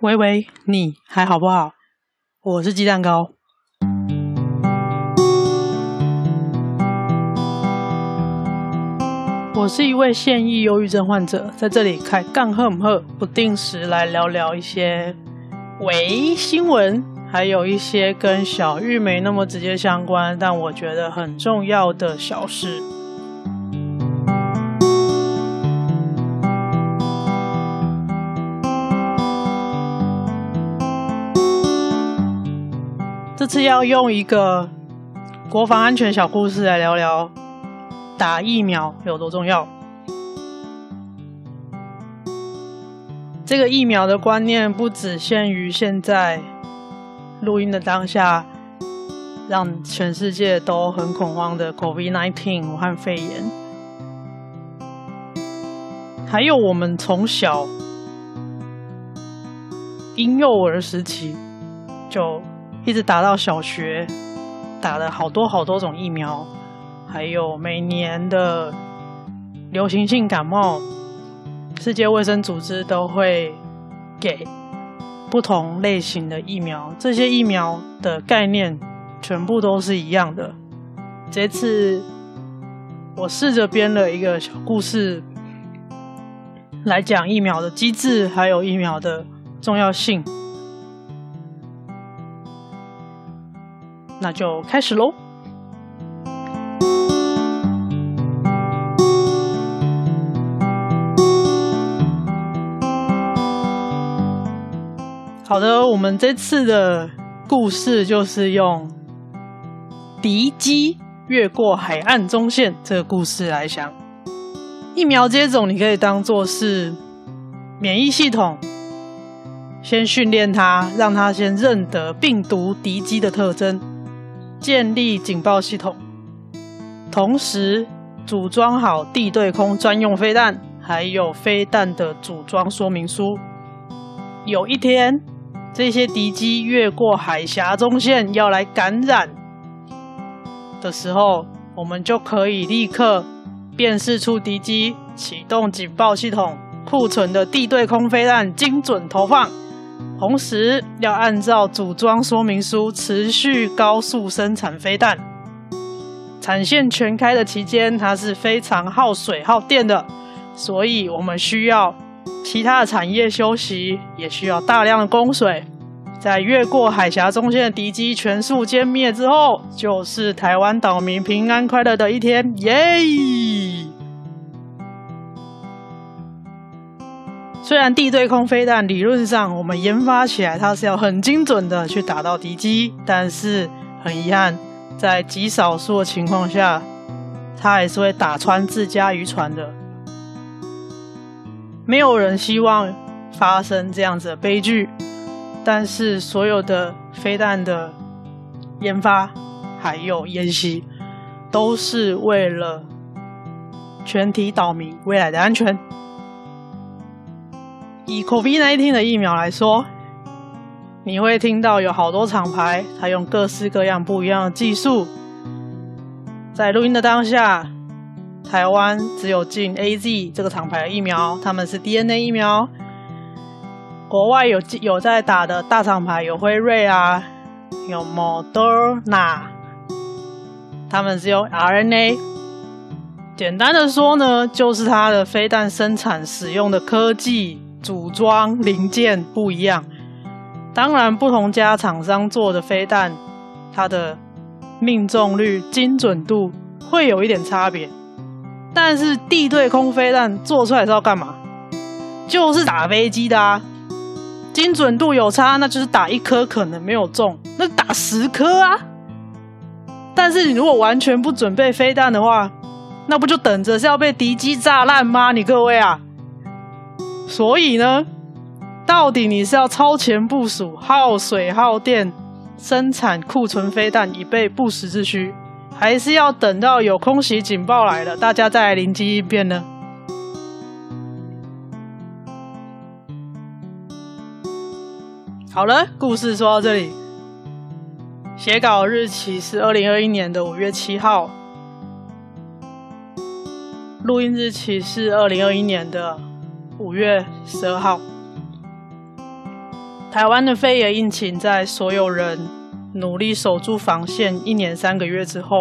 喂喂，你还好不好？我是鸡蛋糕。我是一位现役忧郁症患者，在这里开杠赫姆赫，不定时来聊聊一些微新闻，还有一些跟小玉没那么直接相关，但我觉得很重要的小事。次要用一个国防安全小故事来聊聊打疫苗有多重要。这个疫苗的观念不只限于现在录音的当下，让全世界都很恐慌的 COVID-19 武汉肺炎，还有我们从小婴幼儿时期就。一直打到小学，打了好多好多种疫苗，还有每年的流行性感冒，世界卫生组织都会给不同类型的疫苗。这些疫苗的概念全部都是一样的。这次我试着编了一个小故事，来讲疫苗的机制，还有疫苗的重要性。那就开始喽。好的，我们这次的故事就是用敌机越过海岸中线这个故事来讲。疫苗接种，你可以当做是免疫系统，先训练它，让它先认得病毒敌机的特征。建立警报系统，同时组装好地对空专用飞弹，还有飞弹的组装说明书。有一天，这些敌机越过海峡中线要来感染的时候，我们就可以立刻辨识出敌机，启动警报系统，库存的地对空飞弹精准投放。同时，要按照组装说明书持续高速生产飞弹。产线全开的期间，它是非常耗水耗电的，所以我们需要其他的产业休息，也需要大量的供水。在越过海峡中线的敌机全数歼灭之后，就是台湾岛民平安快乐的一天，耶！虽然地对空飞弹理论上我们研发起来，它是要很精准的去打到敌机，但是很遗憾，在极少数的情况下，它还是会打穿自家渔船的。没有人希望发生这样子的悲剧，但是所有的飞弹的研发还有演习，都是为了全体岛民未来的安全。以 COVID-19 的疫苗来说，你会听到有好多厂牌，它用各式各样不一样的技术。在录音的当下，台湾只有进 AZ 这个厂牌的疫苗，他们是 DNA 疫苗。国外有有在打的大厂牌，有辉瑞啊，有 Moderna，他们是用 RNA。简单的说呢，就是它的飞弹生产使用的科技。组装零件不一样，当然不同家厂商做的飞弹，它的命中率、精准度会有一点差别。但是地对空飞弹做出来是要干嘛？就是打飞机的啊！精准度有差，那就是打一颗可能没有中，那打十颗啊！但是你如果完全不准备飞弹的话，那不就等着是要被敌机炸烂吗？你各位啊！所以呢，到底你是要超前部署、耗水耗电生产库存飞弹以备不时之需，还是要等到有空袭警报来了，大家再来灵机应变呢？好了，故事说到这里，写稿日期是二零二一年的五月七号，录音日期是二零二一年的。五月十二号，台湾的肺炎疫情在所有人努力守住防线一年三个月之后，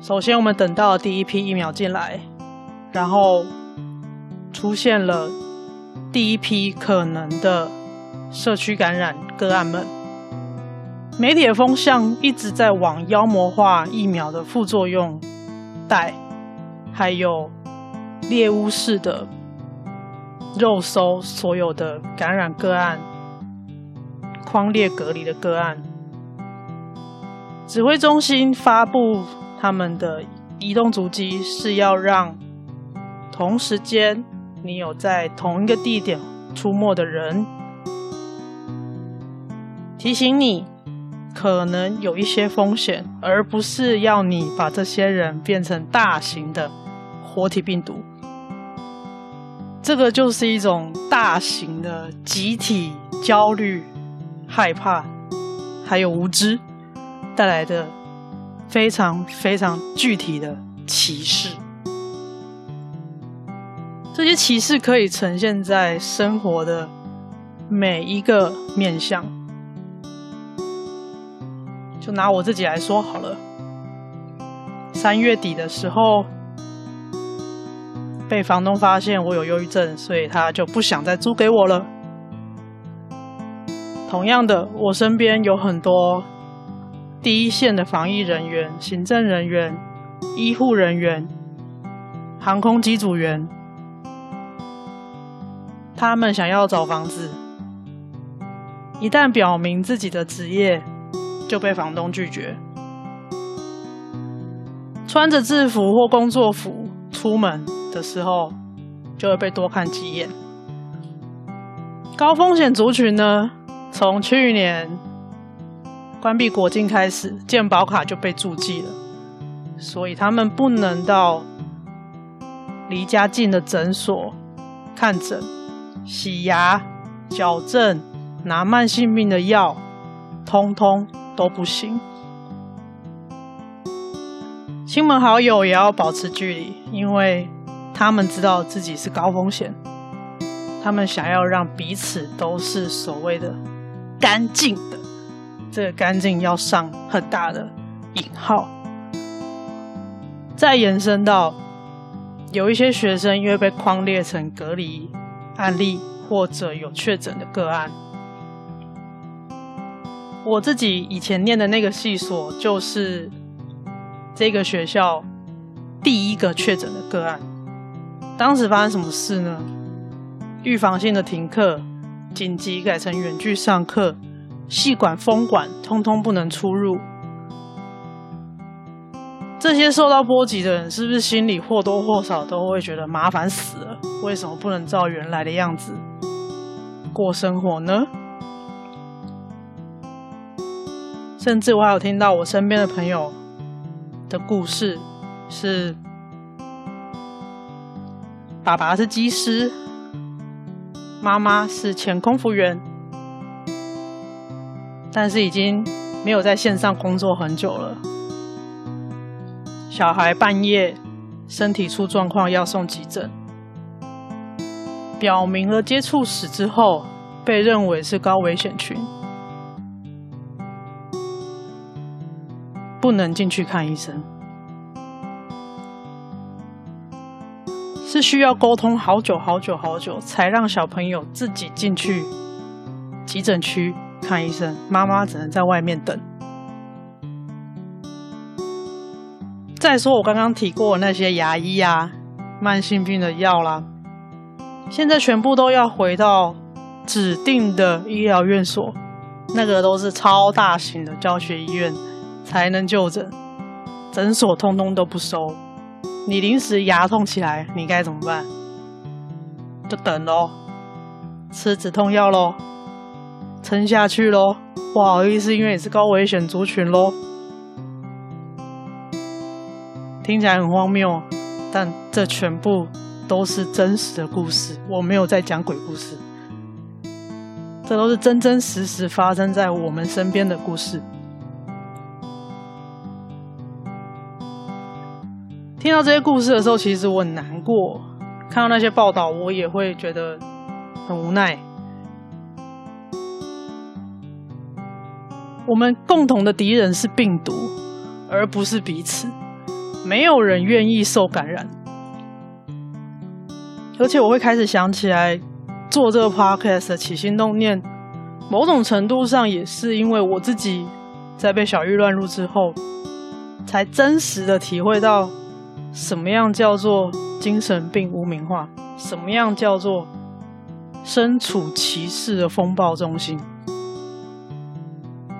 首先我们等到了第一批疫苗进来，然后出现了第一批可能的社区感染个案们。媒体的风向一直在往妖魔化疫苗的副作用带，还有猎巫式的肉搜所有的感染个案，框列隔离的个案。指挥中心发布他们的移动足迹，是要让同时间你有在同一个地点出没的人，提醒你。可能有一些风险，而不是要你把这些人变成大型的活体病毒。这个就是一种大型的集体焦虑、害怕，还有无知带来的非常非常具体的歧视。这些歧视可以呈现在生活的每一个面向。就拿我自己来说好了，三月底的时候被房东发现我有忧郁症，所以他就不想再租给我了。同样的，我身边有很多第一线的防疫人员、行政人员、医护人员、航空机组员，他们想要找房子，一旦表明自己的职业。就被房东拒绝。穿着制服或工作服出门的时候，就会被多看几眼。高风险族群呢，从去年关闭国境开始，健保卡就被注记了，所以他们不能到离家近的诊所看诊、洗牙、矫正、拿慢性病的药，通通。都不行，亲朋好友也要保持距离，因为他们知道自己是高风险，他们想要让彼此都是所谓的干净的，这个干净要上很大的引号。再延伸到有一些学生因为被框列成隔离案例或者有确诊的个案。我自己以前念的那个系所，就是这个学校第一个确诊的个案。当时发生什么事呢？预防性的停课，紧急改成远距上课，系馆封馆，通通不能出入。这些受到波及的人，是不是心里或多或少都会觉得麻烦死了？为什么不能照原来的样子过生活呢？甚至我还有听到我身边的朋友的故事，是爸爸是机师，妈妈是前空服员，但是已经没有在线上工作很久了。小孩半夜身体出状况要送急诊，表明了接触史之后，被认为是高危险群。不能进去看医生，是需要沟通好久好久好久，才让小朋友自己进去急诊区看医生，妈妈只能在外面等。再说我刚刚提过那些牙医啊、慢性病的药啦，现在全部都要回到指定的医疗院所，那个都是超大型的教学医院。才能就诊，诊所通通都不收。你临时牙痛起来，你该怎么办？就等咯，吃止痛药咯，撑下去咯。不好意思，因为你是高危险族群咯。听起来很荒谬，但这全部都是真实的故事。我没有在讲鬼故事，这都是真真实实发生在我们身边的故事。听到这些故事的时候，其实我很难过；看到那些报道，我也会觉得很无奈。我们共同的敌人是病毒，而不是彼此。没有人愿意受感染，而且我会开始想起来做这个 podcast 的起心动念，某种程度上也是因为我自己在被小玉乱入之后，才真实的体会到什么样叫做精神病污名化，什么样叫做身处歧视的风暴中心。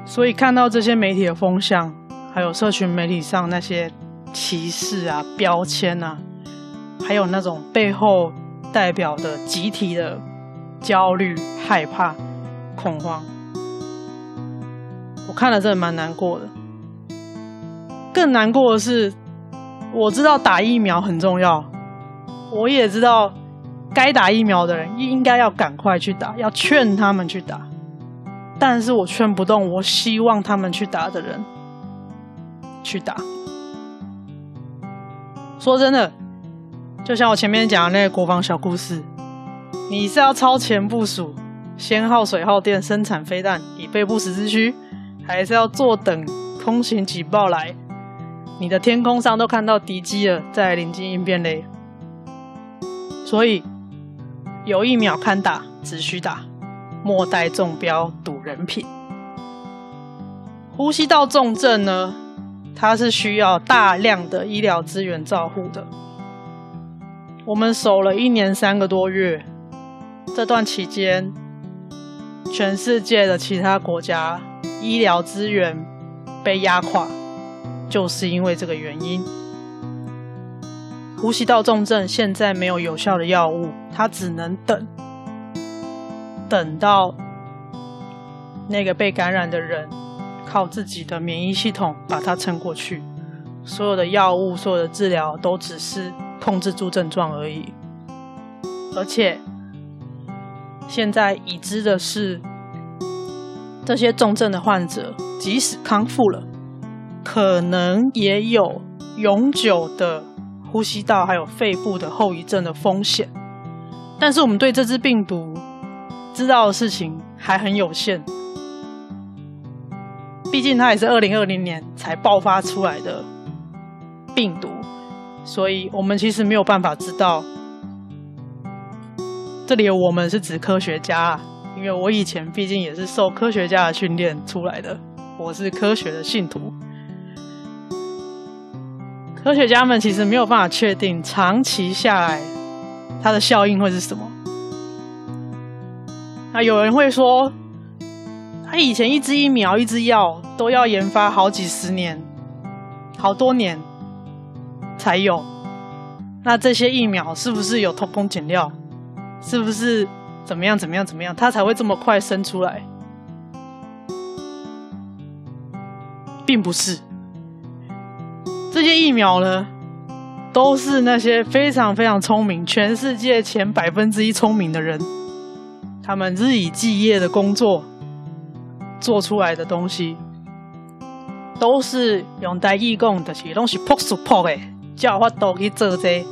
所以看到这些媒体的风向，还有社群媒体上那些歧视啊、标签啊，还有那种背后代表的集体的焦虑、害怕、恐慌，我看了真的蛮难过的。更难过的是，我知道打疫苗很重要，我也知道该打疫苗的人应该要赶快去打，要劝他们去打。但是我劝不动，我希望他们去打的人去打。说真的，就像我前面讲的那个国防小故事，你是要超前部署，先耗水耗电生产飞弹以备不时之需，还是要坐等空袭警报来？你的天空上都看到敌机了，在临机应变嘞。所以有一秒看打，只需打，莫待中标赌人品。呼吸道重症呢，它是需要大量的医疗资源照护的。我们守了一年三个多月，这段期间，全世界的其他国家医疗资源被压垮。就是因为这个原因，呼吸道重症现在没有有效的药物，它只能等，等到那个被感染的人靠自己的免疫系统把它撑过去。所有的药物、所有的治疗都只是控制住症状而已。而且现在已知的是，这些重症的患者即使康复了。可能也有永久的呼吸道还有肺部的后遗症的风险，但是我们对这只病毒知道的事情还很有限，毕竟它也是二零二零年才爆发出来的病毒，所以我们其实没有办法知道。这里我们是指科学家，因为我以前毕竟也是受科学家的训练出来的，我是科学的信徒。科学家们其实没有办法确定长期下来它的效应会是什么。那有人会说，他以前一支疫苗、一支药都要研发好几十年、好多年才有。那这些疫苗是不是有偷工减料？是不是怎么样、怎么样、怎么样，它才会这么快生出来？并不是。这些疫苗呢，都是那些非常非常聪明，全世界前百分之一聪明的人，他们日以继夜的工作做出来的东西，都是用台语讲的，是都是朴实朴的，叫法都去做这。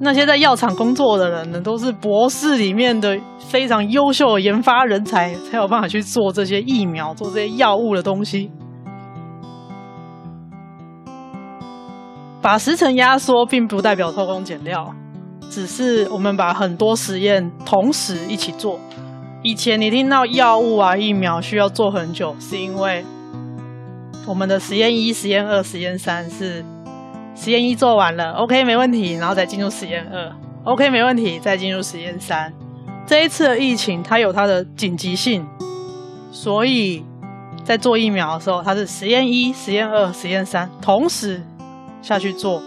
那些在药厂工作的人呢，都是博士里面的非常优秀的研发人才，才有办法去做这些疫苗、做这些药物的东西。把时程压缩，并不代表偷工减料，只是我们把很多实验同时一起做。以前你听到药物啊、疫苗需要做很久，是因为我们的实验一、实验二、实验三是实验一做完了，OK 没问题，然后再进入实验二，OK 没问题，再进入实验三。这一次的疫情它有它的紧急性，所以在做疫苗的时候，它是实验一、实验二、实验三同时。下去做，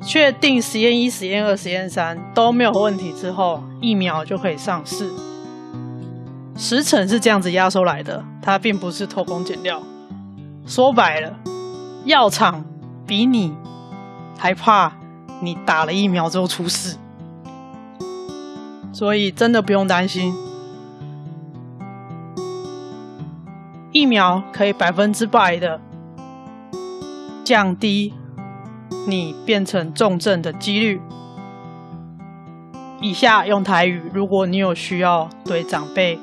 确定实验一、实验二、实验三都没有问题之后，疫苗就可以上市。时程是这样子压缩来的，它并不是偷工减料。说白了，药厂比你还怕你打了疫苗之后出事，所以真的不用担心，疫苗可以百分之百的。降低你变成重症的几率。以下用台语，如果你有需要对长辈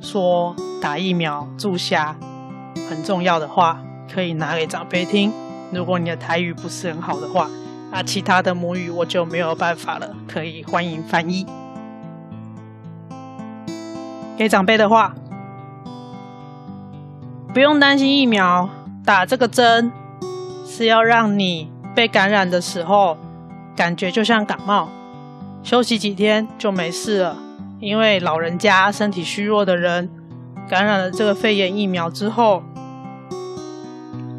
说打疫苗注虾很重要的话，可以拿给长辈听。如果你的台语不是很好的话，那其他的母语我就没有办法了，可以欢迎翻译。给长辈的话，不用担心疫苗，打这个针是要让你被感染的时候感觉就像感冒，休息几天就没事了。因为老人家身体虚弱的人感染了这个肺炎疫苗之后，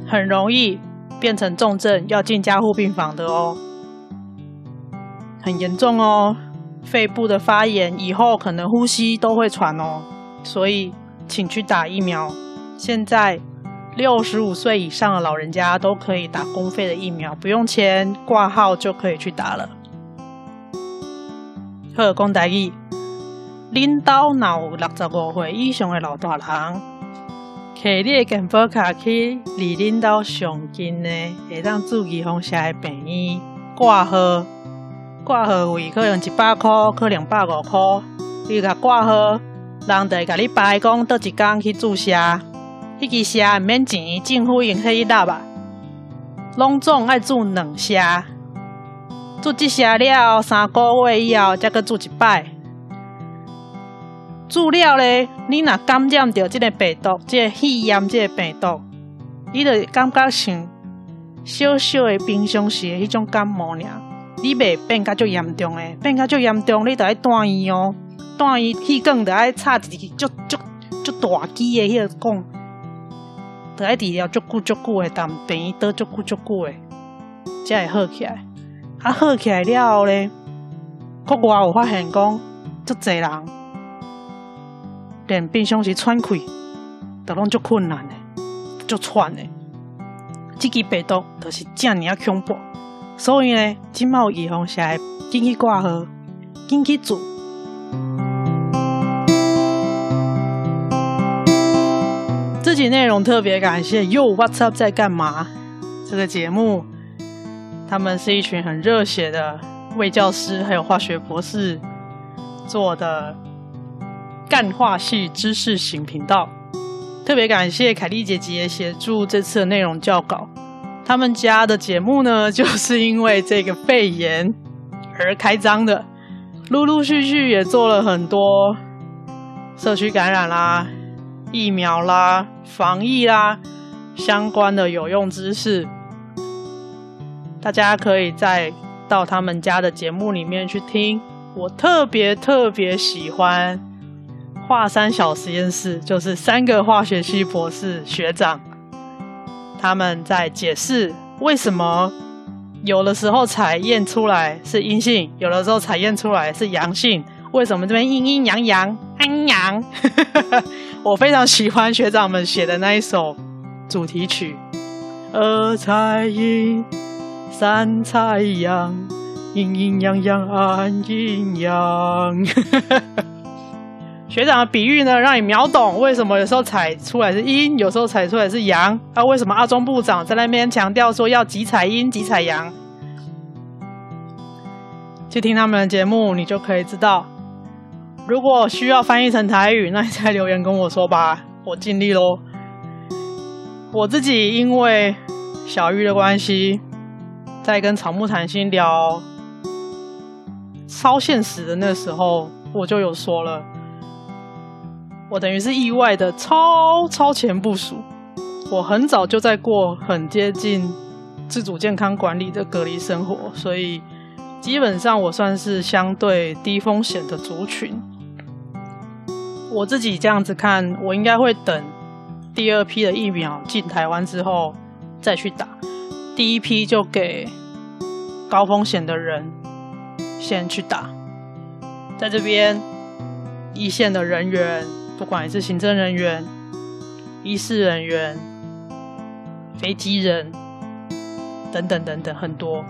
很容易变成重症，要进加护病房的哦，很严重哦。肺部的发炎以后可能呼吸都会喘哦，所以请去打疫苗。现在六十五岁以上的老人家都可以打公费的疫苗，不用钱，挂号就可以去打了。好，讲大意，恁兜若有六十五岁以上的老大人，摕你的健保卡去离恁兜上近的，会当住预防下的病院挂号。挂号费可能一百块，可能百五块。你甲挂号，人就会甲你排讲倒一工去注射。迄支射毋免钱，政府用迄一纳吧。拢总爱注两射，注一射了三个月以后，才阁注一摆。注了咧，你若感染着即个病毒，即个肺炎，即个病毒，你就感觉像小小的平常时的迄种感冒尔。你袂变甲足严重诶，变甲足严重，你着爱住院哦。住院气管得爱插一支足足足大支诶，迄个管，得爱治疗足久足久诶，但病院倒足久足久诶，才会好起来。啊，好起来了后咧，国外有发现讲，足侪人连平常时喘气都拢足困难诶，足喘诶。这支病毒就是这尔啊恐怖。所以呢，今冒预防下，紧去挂号，紧去做。集内容特别感谢 Yo What's Up 在干嘛这个节目，他们是一群很热血的卫教师，还有化学博士做的干化系知识型频道。特别感谢凯丽姐姐协助这次的内容校稿。他们家的节目呢，就是因为这个肺炎而开张的，陆陆续续也做了很多社区感染啦、疫苗啦、防疫啦相关的有用知识，大家可以再到他们家的节目里面去听。我特别特别喜欢华山小实验室，就是三个化学系博士学长。他们在解释为什么有的时候采验出来是阴性，有的时候采验出来是阳性，为什么这边阴阴阳阳阴阳？我非常喜欢学长们写的那一首主题曲。二彩阴，三彩阳，阴阴阳阳暗阴阳。学长的比喻呢，让你秒懂为什么有时候采出来是阴，有时候采出来是阳。啊，为什么阿中部长在那边强调说要几彩阴几彩阳？去听他们的节目，你就可以知道。如果需要翻译成台语，那你再留言跟我说吧，我尽力喽。我自己因为小玉的关系，在跟草木谈心聊超现实的那时候，我就有说了。我等于是意外的超超前部署，我很早就在过很接近自主健康管理的隔离生活，所以基本上我算是相对低风险的族群。我自己这样子看，我应该会等第二批的疫苗进台湾之后再去打，第一批就给高风险的人先去打，在这边一线的人员。不管是行政人员、医事人员、飞机人等等等等，很多，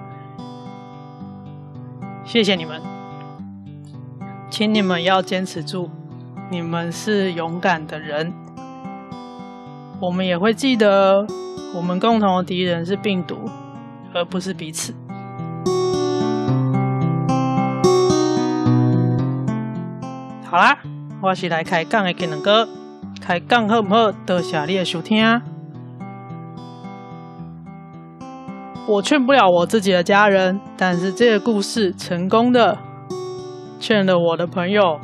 谢谢你们，请你们要坚持住，你们是勇敢的人。我们也会记得，我们共同的敌人是病毒，而不是彼此。好啦。我是来开杠的技能哥，开杠好不好？多谢你的收听。我劝不了我自己的家人，但是这个故事成功的劝了我的朋友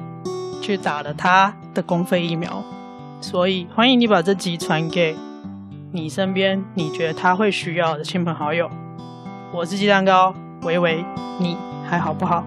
去打了他的公费疫苗，所以欢迎你把这集传给你身边你觉得他会需要的亲朋好友。我是鸡蛋糕，喂喂，你还好不好？